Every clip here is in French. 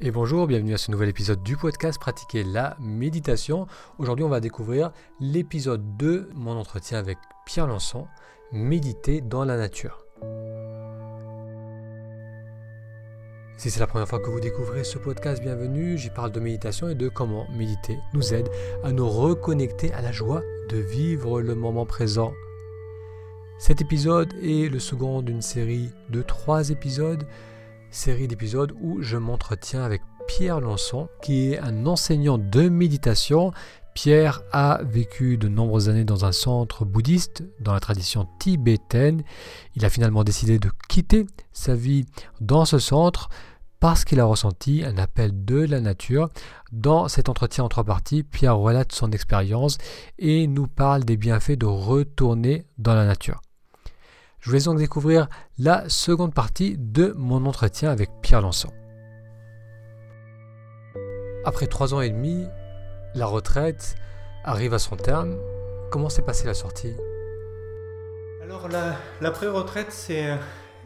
Et bonjour, bienvenue à ce nouvel épisode du podcast Pratiquer la méditation. Aujourd'hui, on va découvrir l'épisode 2, mon entretien avec Pierre Lançon, Méditer dans la nature. Si c'est la première fois que vous découvrez ce podcast, bienvenue. J'y parle de méditation et de comment méditer nous aide à nous reconnecter à la joie de vivre le moment présent. Cet épisode est le second d'une série de trois épisodes série d'épisodes où je m'entretiens avec Pierre Lançon, qui est un enseignant de méditation. Pierre a vécu de nombreuses années dans un centre bouddhiste, dans la tradition tibétaine. Il a finalement décidé de quitter sa vie dans ce centre parce qu'il a ressenti un appel de la nature. Dans cet entretien en trois parties, Pierre relate son expérience et nous parle des bienfaits de retourner dans la nature. Je vous laisse donc découvrir la seconde partie de mon entretien avec Pierre Lançon. Après trois ans et demi, la retraite arrive à son terme. Comment s'est passée la sortie? Alors la, pré-retraite c'est euh,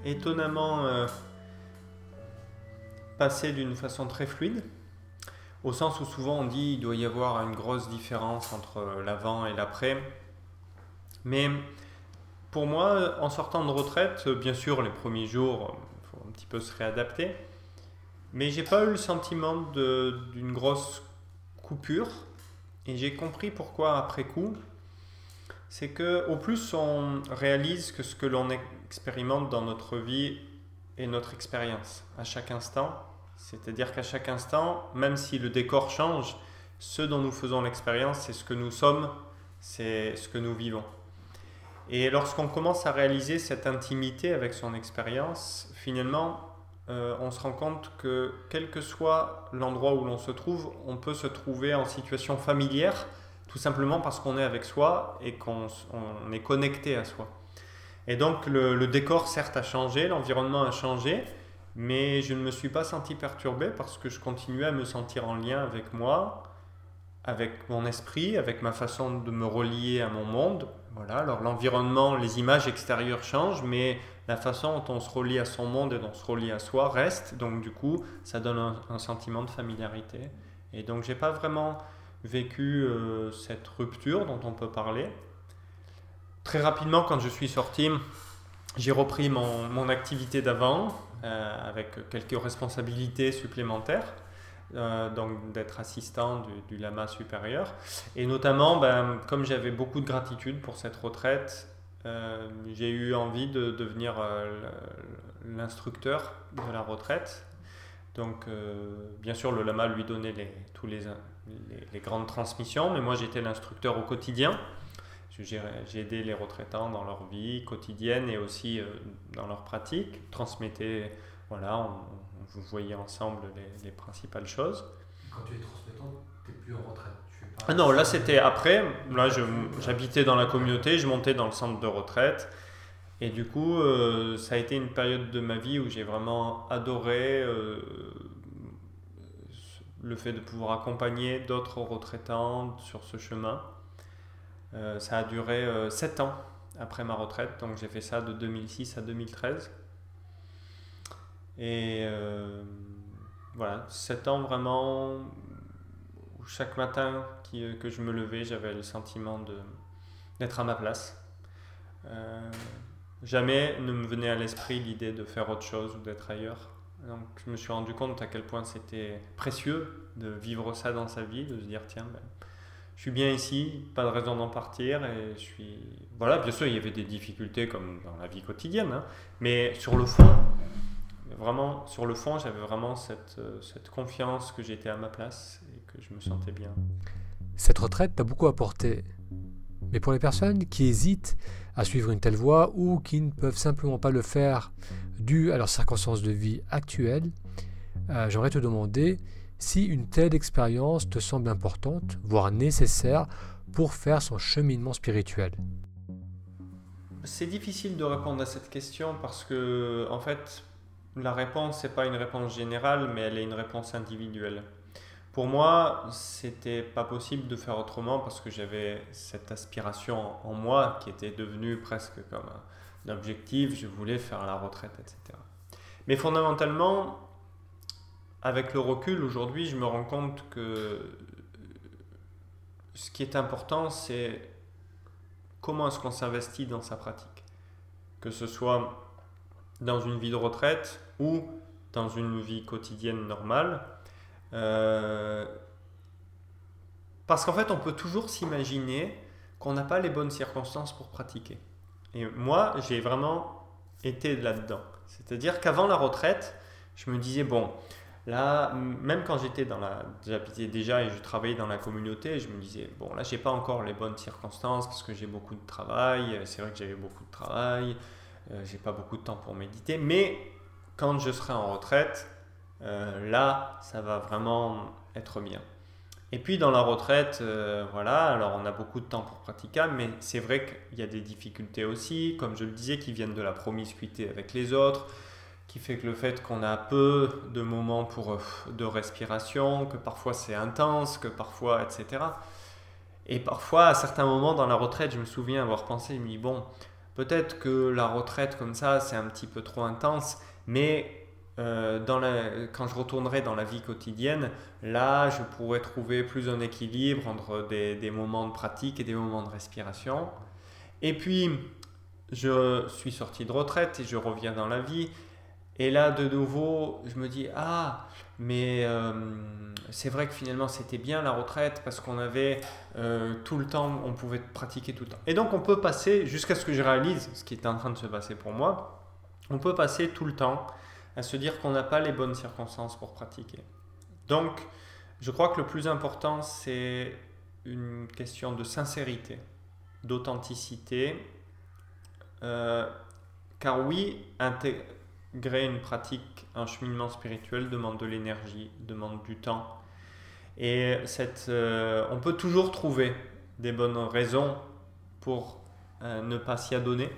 étonnamment euh, passé d'une façon très fluide, au sens où souvent on dit qu'il doit y avoir une grosse différence entre l'avant et l'après. Mais pour moi, en sortant de retraite, bien sûr, les premiers jours, il faut un petit peu se réadapter. Mais j'ai pas eu le sentiment d'une grosse coupure. Et j'ai compris pourquoi après coup. C'est que au plus on réalise que ce que l'on expérimente dans notre vie est notre expérience à chaque instant. C'est-à-dire qu'à chaque instant, même si le décor change, ce dont nous faisons l'expérience, c'est ce que nous sommes, c'est ce que nous vivons. Et lorsqu'on commence à réaliser cette intimité avec son expérience, finalement, euh, on se rend compte que quel que soit l'endroit où l'on se trouve, on peut se trouver en situation familière, tout simplement parce qu'on est avec soi et qu'on est connecté à soi. Et donc le, le décor certes a changé, l'environnement a changé, mais je ne me suis pas senti perturbé parce que je continuais à me sentir en lien avec moi, avec mon esprit, avec ma façon de me relier à mon monde, voilà, alors l'environnement, les images extérieures changent, mais la façon dont on se relie à son monde et dont on se relie à soi reste. Donc du coup, ça donne un, sentiment de familiarité. Et donc j'ai pas vraiment vécu euh, cette rupture dont on peut parler. Très rapidement, quand je suis sorti, j'ai repris mon, mon activité d'avant euh, avec quelques responsabilités supplémentaires. Euh, donc d'être assistant du, lama supérieur. Et notamment, ben, comme j'avais beaucoup de gratitude pour cette retraite, euh, j'ai eu envie de devenir euh, l'instructeur de la retraite. Donc, bien sûr, le lama lui donnait les, tous les, grandes transmissions, mais moi j'étais l'instructeur au quotidien. J'ai aidé les retraitants dans leur vie quotidienne et aussi dans leur pratique, transmettais, voilà, on, vous voyez ensemble les, principales choses. Quand tu es transmettant, tu n'es plus en retraite ah non, là c'était après. Là, j'habitais dans la communauté, je montais dans le centre de retraite. Et du coup, euh, ça a été une période de ma vie où j'ai vraiment adoré euh, le fait de pouvoir accompagner d'autres retraitants sur ce chemin. Euh, ça a duré 7 ans après ma retraite, donc j'ai fait ça de 2006 à 2013. Et euh, voilà, 7 ans vraiment chaque matin qui, que je me levais, j'avais le sentiment d'être à ma place. Euh, jamais ne me venait à l'esprit l'idée de faire autre chose ou d'être ailleurs. Donc je me suis rendu compte à quel point c'était précieux de vivre ça dans sa vie, de se dire tiens, ben, je suis bien ici, pas de raison d'en partir. Et je suis... Voilà, bien sûr, il y avait des difficultés comme dans la vie quotidienne, hein, mais sur le fond, vraiment, sur le fond, j'avais vraiment cette, euh, cette confiance que j'étais à ma place et que je me sentais bien. Cette retraite t'a beaucoup apporté. Mais pour les personnes qui hésitent à suivre une telle voie ou qui ne peuvent simplement pas le faire dû à leurs circonstances de vie actuelles, euh, j'aimerais te demander si une telle expérience te semble importante, voire nécessaire pour faire son cheminement spirituel. C'est difficile de répondre à cette question parce que, en fait, la réponse n'est pas une réponse générale, mais elle est une réponse individuelle. Pour moi, c'était pas possible de faire autrement parce que j'avais cette aspiration en moi qui était devenue presque comme un objectif. Je voulais faire la retraite, etc. Mais fondamentalement, avec le recul, aujourd'hui, je me rends compte que ce qui est important, c'est comment est-ce qu'on s'investit dans sa pratique. Que ce soit dans une vie de retraite ou dans une vie quotidienne normale. Euh, parce qu'en fait, on peut toujours s'imaginer qu'on n'a pas les bonnes circonstances pour pratiquer. Et moi, j'ai vraiment été là-dedans. C'est-à-dire qu'avant la retraite, je me disais, bon, là, même quand j'étais. J'habitais déjà et je travaillais dans la communauté, je me disais, bon, là, j'ai pas encore les bonnes circonstances parce que j'ai beaucoup de travail. C'est vrai que j'avais beaucoup de travail. Euh, j'ai pas beaucoup de temps pour méditer. Mais quand je serai en retraite, euh, là, ça va vraiment être bien. Et puis dans la retraite, euh, voilà, alors on a beaucoup de temps pour pratiquer, mais c'est vrai qu'il y a des difficultés aussi, comme je le disais, qui viennent de la promiscuité avec les autres, qui fait que le fait qu'on a peu de moments pour, de respiration, que parfois c'est intense, que parfois, etc. Et parfois, à certains moments dans la retraite, je me souviens avoir pensé, je me dis, bon, peut-être que la retraite comme ça, c'est un petit peu trop intense, mais euh, quand je retournerai dans la vie quotidienne, là, je pourrais trouver plus un équilibre entre des, des, moments de pratique et des moments de respiration. Et puis, je suis sorti de retraite et je reviens dans la vie. Et là, de nouveau, je me dis, ah, mais euh, c'est vrai que finalement, c'était bien la retraite parce qu'on avait euh, tout le temps, on pouvait pratiquer tout le temps. Et donc, on peut passer, jusqu'à ce que je réalise ce qui est en train de se passer pour moi, on peut passer tout le temps à se dire qu'on n'a pas les bonnes circonstances pour pratiquer. Donc, je crois que le plus important, c'est une question de sincérité, d'authenticité. Euh, car oui, intégrer une pratique, un cheminement spirituel demande de l'énergie, demande du temps. Et cette, euh, on peut toujours trouver des bonnes raisons pour euh, ne pas s'y adonner.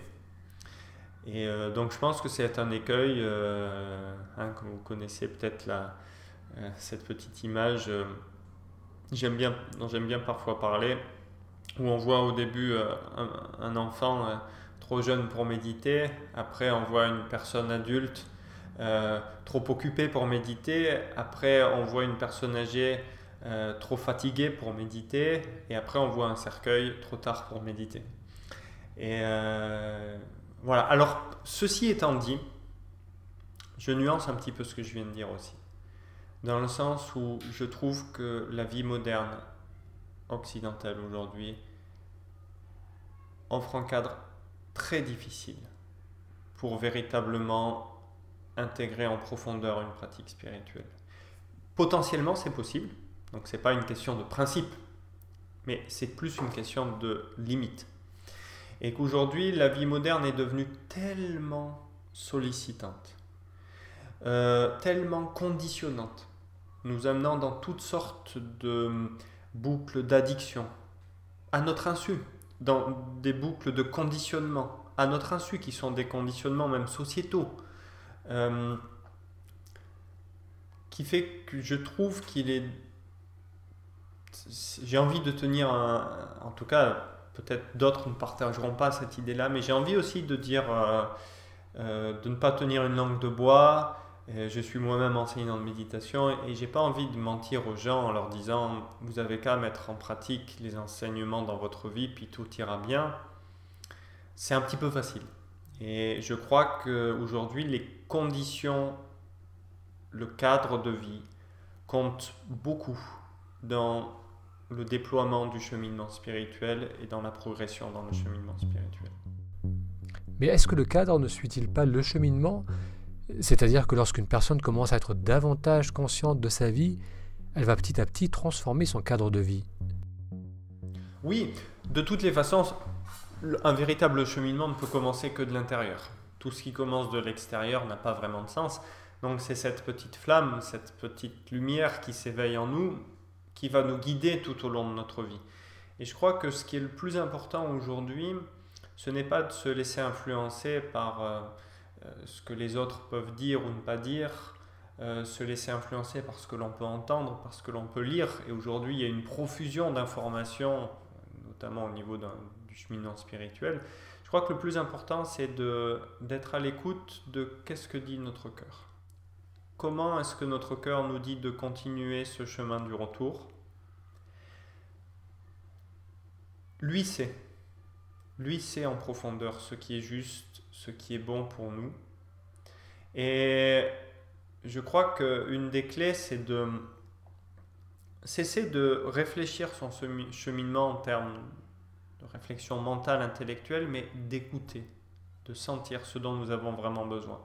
Et euh, donc je pense que c'est un écueil, euh, hein, vous connaissez peut-être euh, cette petite image j'aime bien, dont j'aime bien parfois parler, où on voit au début un, enfant trop jeune pour méditer, après on voit une personne adulte trop occupée pour méditer, après on voit une personne âgée trop fatiguée pour méditer, et après on voit un cercueil trop tard pour méditer. Et voilà, alors ceci étant dit, je nuance un petit peu ce que je viens de dire aussi. Dans le sens où je trouve que la vie moderne occidentale aujourd'hui offre un cadre très difficile pour véritablement intégrer en profondeur une pratique spirituelle. Potentiellement, c'est possible, donc ce n'est pas une question de principe, mais c'est plus une question de limite. Et qu'aujourd'hui la vie moderne est devenue tellement sollicitante, euh, tellement conditionnante, nous amenant dans toutes sortes de boucles d'addiction, à notre insu, dans des boucles de conditionnement, à notre insu, qui sont des conditionnements même sociétaux, euh, qui fait que je trouve qu'il est... J'ai envie de tenir, en tout cas peut-être d'autres ne partageront pas cette idée-là, mais j'ai envie aussi de dire, euh, euh, de ne pas tenir une langue de bois. Je suis moi-même enseignant de méditation et j'ai pas envie de mentir aux gens en leur disant vous avez qu'à mettre en pratique les enseignements dans votre vie puis tout ira bien. C'est un petit peu facile. Et je crois qu'aujourd'hui, les conditions, le cadre de vie comptent beaucoup dans le déploiement du cheminement spirituel et dans la progression dans le cheminement spirituel. Mais est-ce que le cadre ne suit-il pas le cheminement? C'est-à-dire que lorsqu'une personne commence à être davantage consciente de sa vie, elle va petit à petit transformer son cadre de vie. Oui, de toutes les façons, un véritable cheminement ne peut commencer que de l'intérieur. Tout ce qui commence de l'extérieur n'a pas vraiment de sens. Donc c'est cette petite flamme, cette petite lumière qui s'éveille en nous qui va nous guider tout au long de notre vie. Et je crois que ce qui est le plus important aujourd'hui, ce n'est pas de se laisser influencer par euh, ce que les autres peuvent dire ou ne pas dire, euh, se laisser influencer par ce que l'on peut entendre, par ce que l'on peut lire. Et aujourd'hui, il y a une profusion d'informations, notamment au niveau du cheminement spirituel. Je crois que le plus important, c'est d'être à l'écoute de qu'est-ce que dit notre cœur comment est-ce que notre cœur nous dit de continuer ce chemin du retour? Lui sait. Lui sait en profondeur ce qui est juste, ce qui est bon pour nous. Et je crois qu'une des clés, c'est de cesser de réfléchir son cheminement en termes de réflexion mentale, intellectuelle, mais d'écouter, de sentir ce dont nous avons vraiment besoin.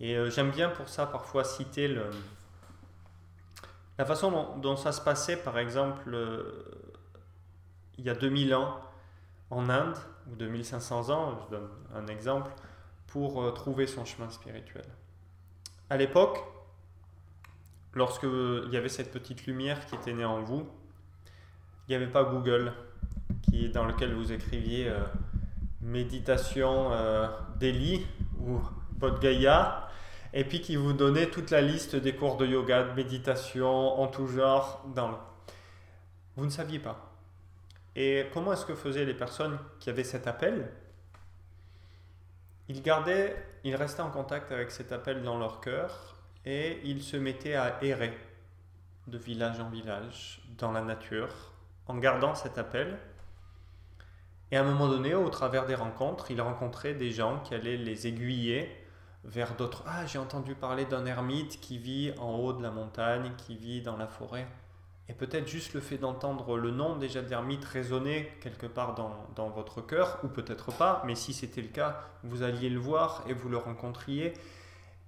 Et euh, j'aime bien pour ça parfois citer le, la façon dont, ça se passait, par exemple, euh, il y a 2000 ans en Inde, ou 2500 ans, je donne un exemple, pour euh, trouver son chemin spirituel. À l'époque, lorsque il y avait cette petite lumière qui était née en vous, il n'y avait pas Google, qui, dans lequel vous écriviez méditation euh, Delhi ou Bodh Gaya, et puis qui vous donnait toute la liste des cours de yoga, de méditation en tout genre. Dans Vous ne saviez pas. Et comment est-ce que faisaient les personnes qui avaient cet appel? Ils gardaient, ils restaient en contact avec cet appel dans leur cœur et ils se mettaient à errer de village en village dans la nature en gardant cet appel et à un moment donné, au travers des rencontres, il rencontrait des gens qui allaient les aiguiller vers d'autres. Ah, j'ai entendu parler d'un ermite qui vit en haut de la montagne, qui vit dans la forêt. Et peut-être juste le fait d'entendre le nom déjà d'ermite résonner quelque part dans, dans votre cœur, ou peut-être pas, mais si c'était le cas, vous alliez le voir et vous le rencontriez.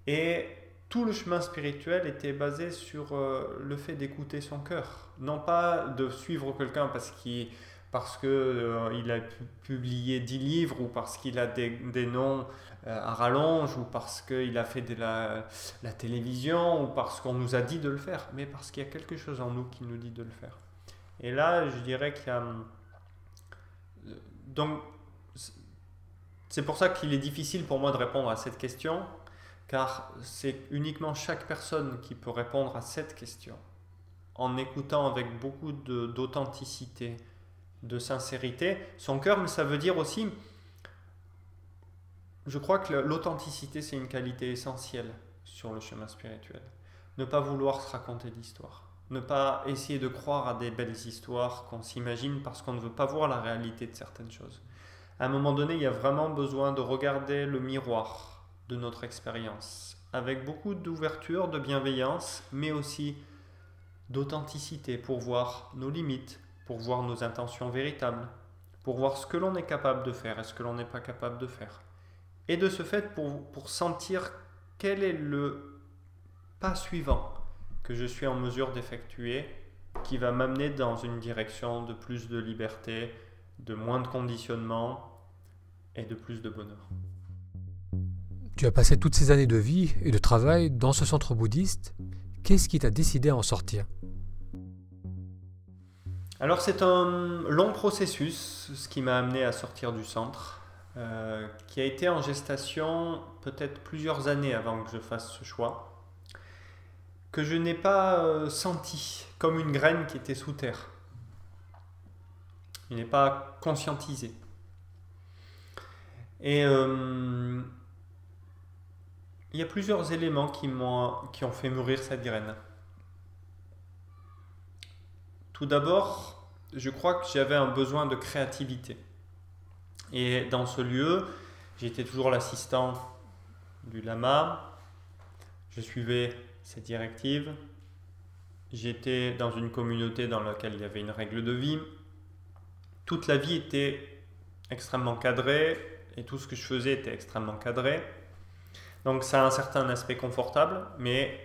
Et tout le chemin spirituel était basé sur euh, le fait d'écouter son cœur. Non pas de suivre quelqu'un parce qu'il parce qu'il euh, a publié 10 livres ou parce qu'il a des, noms euh, à rallonge ou parce qu'il a fait de la, télévision ou parce qu'on nous a dit de le faire, mais parce qu'il y a quelque chose en nous qui nous dit de le faire. Et là, je dirais qu'il y a... Donc, c'est pour ça qu'il est difficile pour moi de répondre à cette question, car c'est uniquement chaque personne qui peut répondre à cette question en écoutant avec beaucoup d'authenticité, de sincérité. Son cœur, mais ça veut dire aussi, je crois que l'authenticité, c'est une qualité essentielle sur le chemin spirituel. Ne pas vouloir se raconter d'histoire. Ne pas essayer de croire à des belles histoires qu'on s'imagine parce qu'on ne veut pas voir la réalité de certaines choses. À un moment donné, il y a vraiment besoin de regarder le miroir de notre expérience avec beaucoup d'ouverture, de bienveillance, mais aussi d'authenticité pour voir nos limites, pour voir nos intentions véritables, pour voir ce que l'on est capable de faire et ce que l'on n'est pas capable de faire. Et de ce fait, pour, sentir quel est le pas suivant que je suis en mesure d'effectuer qui va m'amener dans une direction de plus de liberté, de moins de conditionnement et de plus de bonheur. Tu as passé toutes ces années de vie et de travail dans ce centre bouddhiste. Qu'est-ce qui t'a décidé à en sortir? Alors c'est un long processus, ce qui m'a amené à sortir du centre, euh, qui a été en gestation peut-être plusieurs années avant que je fasse ce choix, que je n'ai pas euh, senti comme une graine qui était sous terre. Il n'est pas conscientisé. Et euh, il y a plusieurs éléments qui, ont fait mûrir cette graine. Tout d'abord, je crois que j'avais un besoin de créativité. Et dans ce lieu, j'étais toujours l'assistant du lama, je suivais ses directives, j'étais dans une communauté dans laquelle il y avait une règle de vie. Toute la vie était extrêmement cadrée et tout ce que je faisais était extrêmement cadré. Donc ça a un certain aspect confortable, mais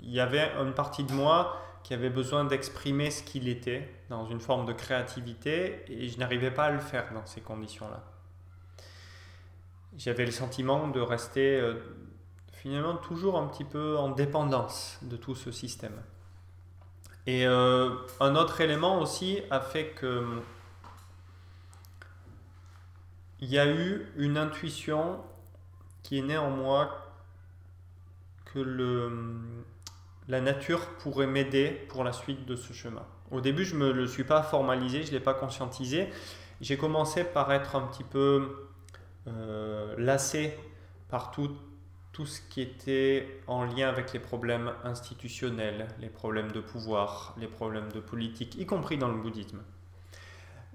il y avait une partie de moi qui avait besoin d'exprimer ce qu'il était dans une forme de créativité et je n'arrivais pas à le faire dans ces conditions-là. J'avais le sentiment de rester euh, finalement toujours un petit peu en dépendance de tout ce système. Et euh, un autre élément aussi a fait que il y a eu une intuition qui est née en moi que le, la nature pourrait m'aider pour la suite de ce chemin. Au début, je ne me le suis pas formalisé, je ne l'ai pas conscientisé. J'ai commencé par être un petit peu euh, lassé par tout tout ce qui était en lien avec les problèmes institutionnels, les problèmes de pouvoir, les problèmes de politique, y compris dans le bouddhisme.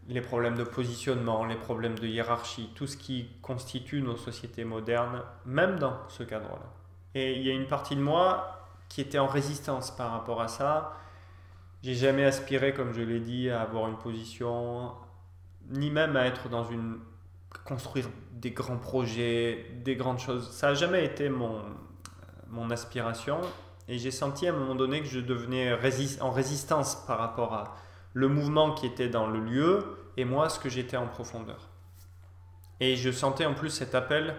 Les problèmes de positionnement, les problèmes de hiérarchie, tout ce qui constitue nos sociétés modernes, même dans ce cadre-là. Et il y a une partie de moi qui était en résistance par rapport à ça. J'ai jamais aspiré, comme je l'ai dit, à avoir une position, ni même à être dans une construire des grands projets, des grandes choses. Ça n'a jamais été mon, mon aspiration. Et j'ai senti à un moment donné que je devenais en résistance par rapport à le mouvement qui était dans le lieu et moi ce que j'étais en profondeur. Et je sentais en plus cet appel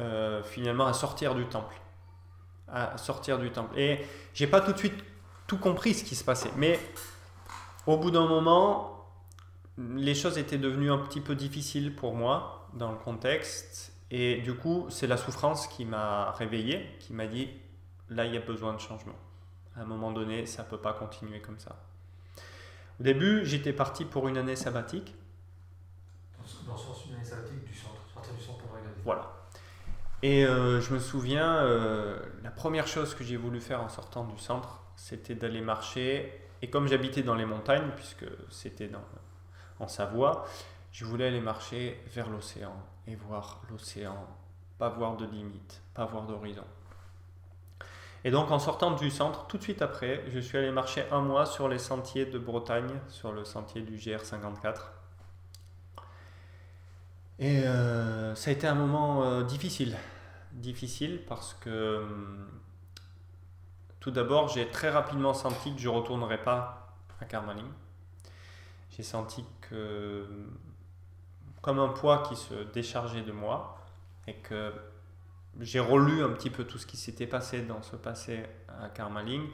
euh, finalement à sortir du temple. À sortir du temple. Et j'ai pas tout de suite tout compris ce qui se passait. Mais au bout d'un moment, les choses étaient devenues un petit peu difficiles pour moi dans le contexte. Et du coup, c'est la souffrance qui m'a réveillé, qui m'a dit, là, il y a besoin de changement. À un moment donné, ça ne peut pas continuer comme ça. Au début, j'étais parti pour une année sabbatique. Dans le sens une année sabbatique du centre, sortir du centre pour regarder. Voilà. Et euh, je me souviens, euh, la première chose que j'ai voulu faire en sortant du centre, c'était d'aller marcher. Et comme j'habitais dans les montagnes, puisque c'était en Savoie, je voulais aller marcher vers l'océan et voir l'océan, pas voir de limite, pas voir d'horizon. Et donc en sortant du centre, tout de suite après, je suis allé marcher un mois sur les sentiers de Bretagne, sur le sentier du GR54. Et euh, ça a été un moment euh, difficile. Difficile parce que hum, tout d'abord, j'ai très rapidement senti que je ne retournerais pas à Carmaling. J'ai senti que hum, comme un poids qui se déchargeait de moi et que j'ai relu un petit peu tout ce qui s'était passé dans ce passé à Karmaling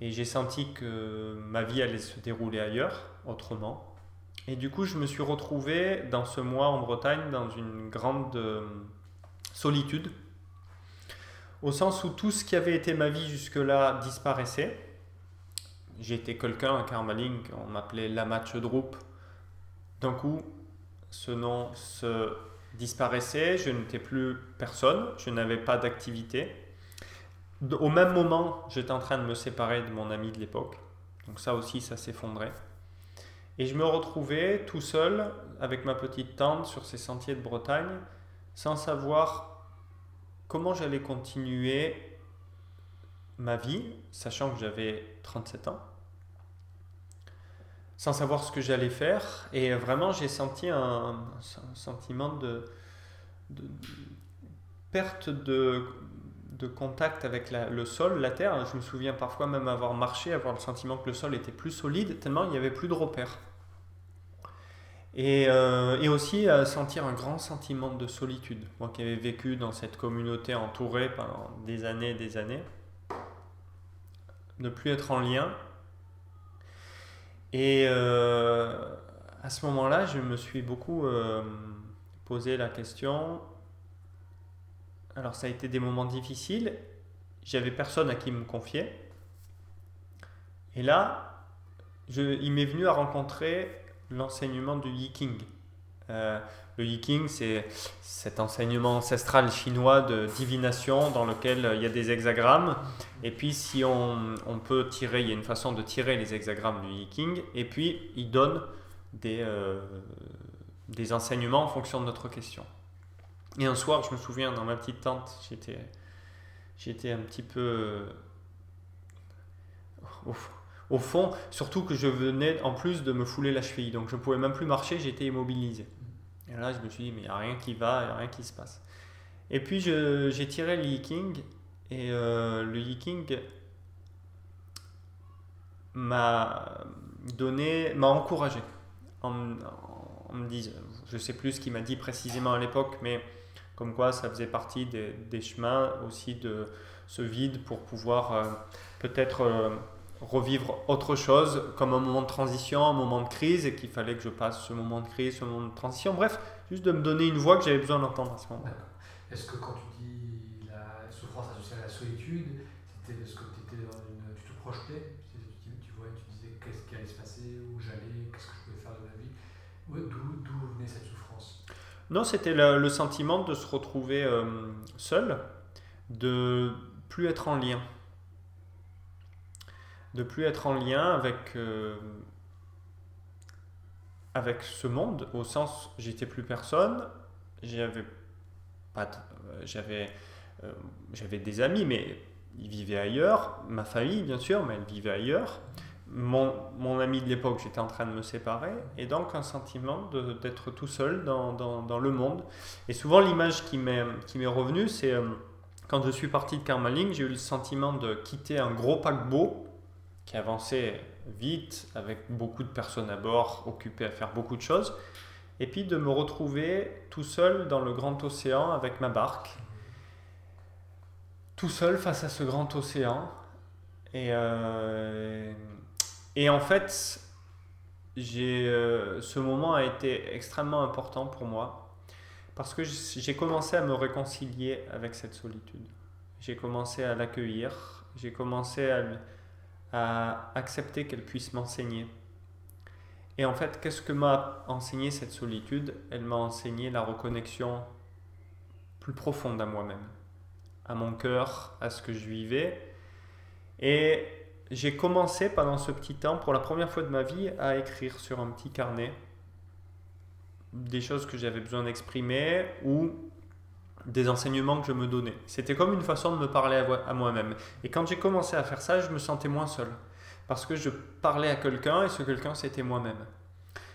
et j'ai senti que ma vie allait se dérouler ailleurs, autrement. Et du coup, je me suis retrouvé dans ce mois en Bretagne dans une grande euh, solitude, au sens où tout ce qui avait été ma vie jusque-là disparaissait. J'étais quelqu'un à Karmaling, on m'appelait Lamatch Drup. D'un coup, ce nom se disparaissait, je n'étais plus personne, je n'avais pas d'activité. Au même moment, j'étais en train de me séparer de mon ami de l'époque. Donc ça aussi, ça s'effondrait. Et je me retrouvais tout seul avec ma petite tente sur ces sentiers de Bretagne, sans savoir comment j'allais continuer ma vie, sachant que j'avais 37 ans sans savoir ce que j'allais faire. Et vraiment, j'ai senti un, sentiment de, perte de, de, contact avec le sol, la terre. Je me souviens parfois même avoir marché, avoir le sentiment que le sol était plus solide, tellement il n'y avait plus de repères. Et, euh, et, aussi à sentir un grand sentiment de solitude. Moi qui avais vécu dans cette communauté entourée pendant des années et des années, ne plus être en lien et euh, à ce moment-là, je me suis beaucoup euh, posé la question. Alors, ça a été des moments difficiles. J'avais personne à qui me confier. Et là, je, il m'est venu à rencontrer l'enseignement du Yiking. Euh, le Yiking, c'est cet enseignement ancestral chinois de divination dans lequel il y a des hexagrammes. Et puis, si on, peut tirer, il y a une façon de tirer les hexagrammes du Yiking. Et puis, il donne des, euh, des enseignements en fonction de notre question. Et un soir, je me souviens, dans ma petite tente, j'étais, j'étais un petit peu au, au, fond, surtout que je venais en plus de me fouler la cheville. Donc, je ne pouvais même plus marcher, j'étais immobilisé. Et là, je me suis dit, mais il n'y a rien qui va, il n'y a rien qui se passe. Et puis, j'ai tiré le Yiking, et euh, le Yiking m'a donné, m'a encouragé en, me disant, je ne sais plus ce qu'il m'a dit précisément à l'époque, mais comme quoi ça faisait partie des, chemins aussi de ce vide pour pouvoir euh, peut-être euh, revivre autre chose comme un moment de transition, un moment de crise, et qu'il fallait que je passe ce moment de crise, ce moment de transition. Bref, juste de me donner une voix que j'avais besoin d'entendre à ce moment-là. Est-ce que quand tu dis la souffrance associée à la solitude, c'était parce que tu, étais dans une, tu te projetais tu disais qu'est-ce qui allait se passer, où j'allais, qu'est-ce que je pouvais faire de ma vie? D'où venait cette souffrance? Non, c'était le, sentiment de se retrouver euh, seul de plus être en lien. De plus être en lien avec, euh, avec ce monde, au sens j'étais plus personne, j'avais pas euh, j'avais j'avais des amis, mais ils vivaient ailleurs, ma famille bien sûr, mais elle vivait ailleurs. Mon, mon ami de l'époque, j'étais en train de me séparer, et donc un sentiment d'être tout seul dans, dans, le monde. Et souvent, l'image qui m'est revenue, c'est quand je suis parti de Karmaling, j'ai eu le sentiment de quitter un gros paquebot qui avançait vite, avec beaucoup de personnes à bord, occupées à faire beaucoup de choses, et puis de me retrouver tout seul dans le grand océan avec ma barque, tout seul face à ce grand océan. Et, euh, et en fait, j'ai, euh, ce moment a été extrêmement important pour moi parce que j'ai commencé à me réconcilier avec cette solitude. J'ai commencé à l'accueillir, j'ai commencé à, accepter qu'elle puisse m'enseigner. Et en fait, qu'est-ce que m'a enseigné cette solitude? Elle m'a enseigné la reconnexion plus profonde à moi-même, à mon cœur, à ce que je vivais. Et j'ai commencé pendant ce petit temps, pour la première fois de ma vie, à écrire sur un petit carnet des choses que j'avais besoin d'exprimer ou des enseignements que je me donnais. C'était comme une façon de me parler à moi-même. Et quand j'ai commencé à faire ça, je me sentais moins seul. Parce que je parlais à quelqu'un et ce quelqu'un, c'était moi-même.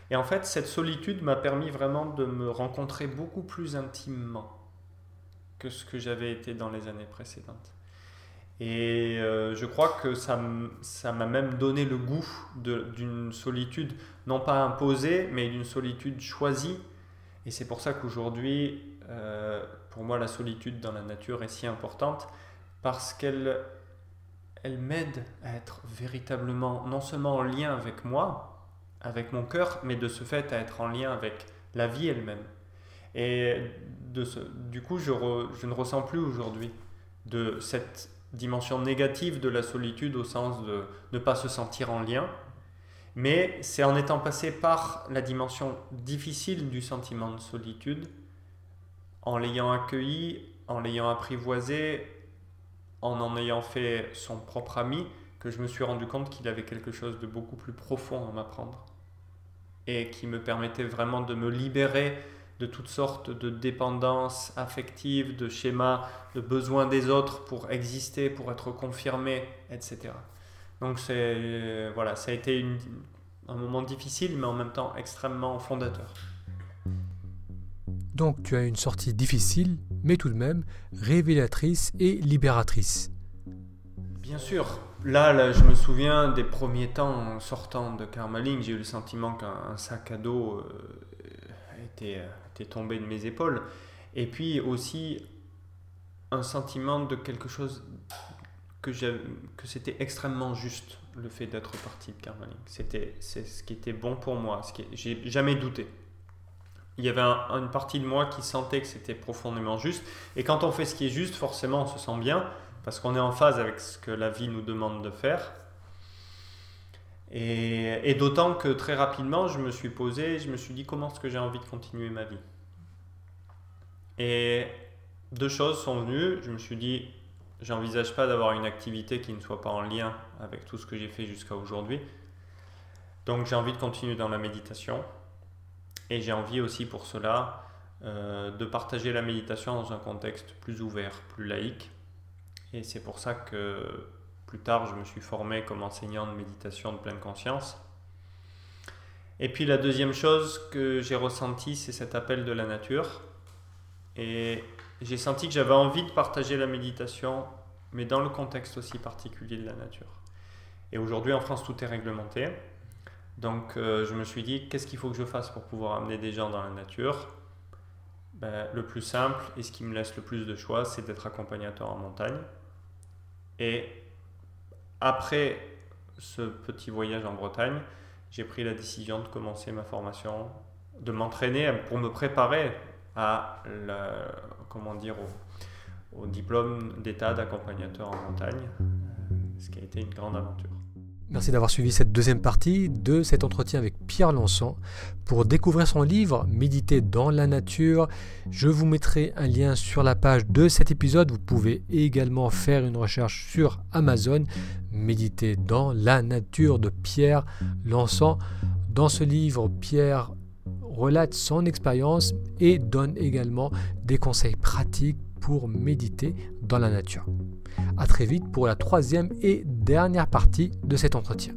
Et en fait, cette solitude m'a permis vraiment de me rencontrer beaucoup plus intimement que ce que j'avais été dans les années précédentes. Et euh, je crois que ça m'a même donné le goût d'une solitude, non pas imposée, mais d'une solitude choisie. Et c'est pour ça qu'aujourd'hui, euh, pour moi, la solitude dans la nature est si importante, parce qu'elle elle, m'aide à être véritablement, non seulement en lien avec moi, avec mon cœur, mais de ce fait à être en lien avec la vie elle-même. Et de ce, du coup, je, je ne ressens plus aujourd'hui de cette dimension négative de la solitude au sens de ne pas se sentir en lien, mais c'est en étant passé par la dimension difficile du sentiment de solitude, en l'ayant accueilli, en l'ayant apprivoisé, en en ayant fait son propre ami, que je me suis rendu compte qu'il avait quelque chose de beaucoup plus profond à m'apprendre et qui me permettait vraiment de me libérer de toutes sortes de dépendances affectives, de schémas, de besoins des autres pour exister, pour être confirmé, etc. Donc c'est voilà, ça a été un moment difficile, mais en même temps extrêmement fondateur. Donc tu as une sortie difficile, mais tout de même révélatrice et libératrice. Bien sûr. Là, là, je me souviens des premiers temps en sortant de Karmaling, j'ai eu le sentiment qu'un sac à dos euh, était, tombé de mes épaules. Et puis aussi un sentiment de quelque chose que, que c'était extrêmement juste le fait d'être parti de Carmeling. C'était c'est ce qui était bon pour moi, ce qui j'ai jamais douté. Il y avait une partie de moi qui sentait que c'était profondément juste. Et quand on fait ce qui est juste, forcément, on se sent bien parce qu'on est en phase avec ce que la vie nous demande de faire. Et, d'autant que très rapidement, je me suis posé, je me suis dit comment est-ce que j'ai envie de continuer ma vie? Et deux choses sont venues. Je me suis dit, j'envisage pas d'avoir une activité qui ne soit pas en lien avec tout ce que j'ai fait jusqu'à aujourd'hui. Donc j'ai envie de continuer dans la méditation. Et j'ai envie aussi pour cela euh, de partager la méditation dans un contexte plus ouvert, plus laïque. Et c'est pour ça que plus tard, je me suis formé comme enseignant de méditation de pleine conscience. Et puis la deuxième chose que j'ai ressentie, c'est cet appel de la nature. Et j'ai senti que j'avais envie de partager la méditation, mais dans le contexte aussi particulier de la nature. Et aujourd'hui, en France, tout est réglementé. Donc euh, je me suis dit, qu'est-ce qu'il faut que je fasse pour pouvoir amener des gens dans la nature? Ben, Le plus simple et ce qui me laisse le plus de choix, c'est d'être accompagnateur en montagne. Et après ce petit voyage en Bretagne, j'ai pris la décision de commencer ma formation, de m'entraîner pour me préparer à comment dire, au, diplôme d'état d'accompagnateur en montagne, ce qui a été une grande aventure. Merci d'avoir suivi cette deuxième partie de cet entretien avec Pierre Lançon. Pour découvrir son livre Méditer dans la nature, je vous mettrai un lien sur la page de cet épisode. Vous pouvez également faire une recherche sur Amazon Méditer dans la nature de Pierre Lançon. Dans ce livre, Pierre relate son expérience et donne également des conseils pratiques pour méditer dans la nature. A très vite pour la troisième et dernière partie de cet entretien.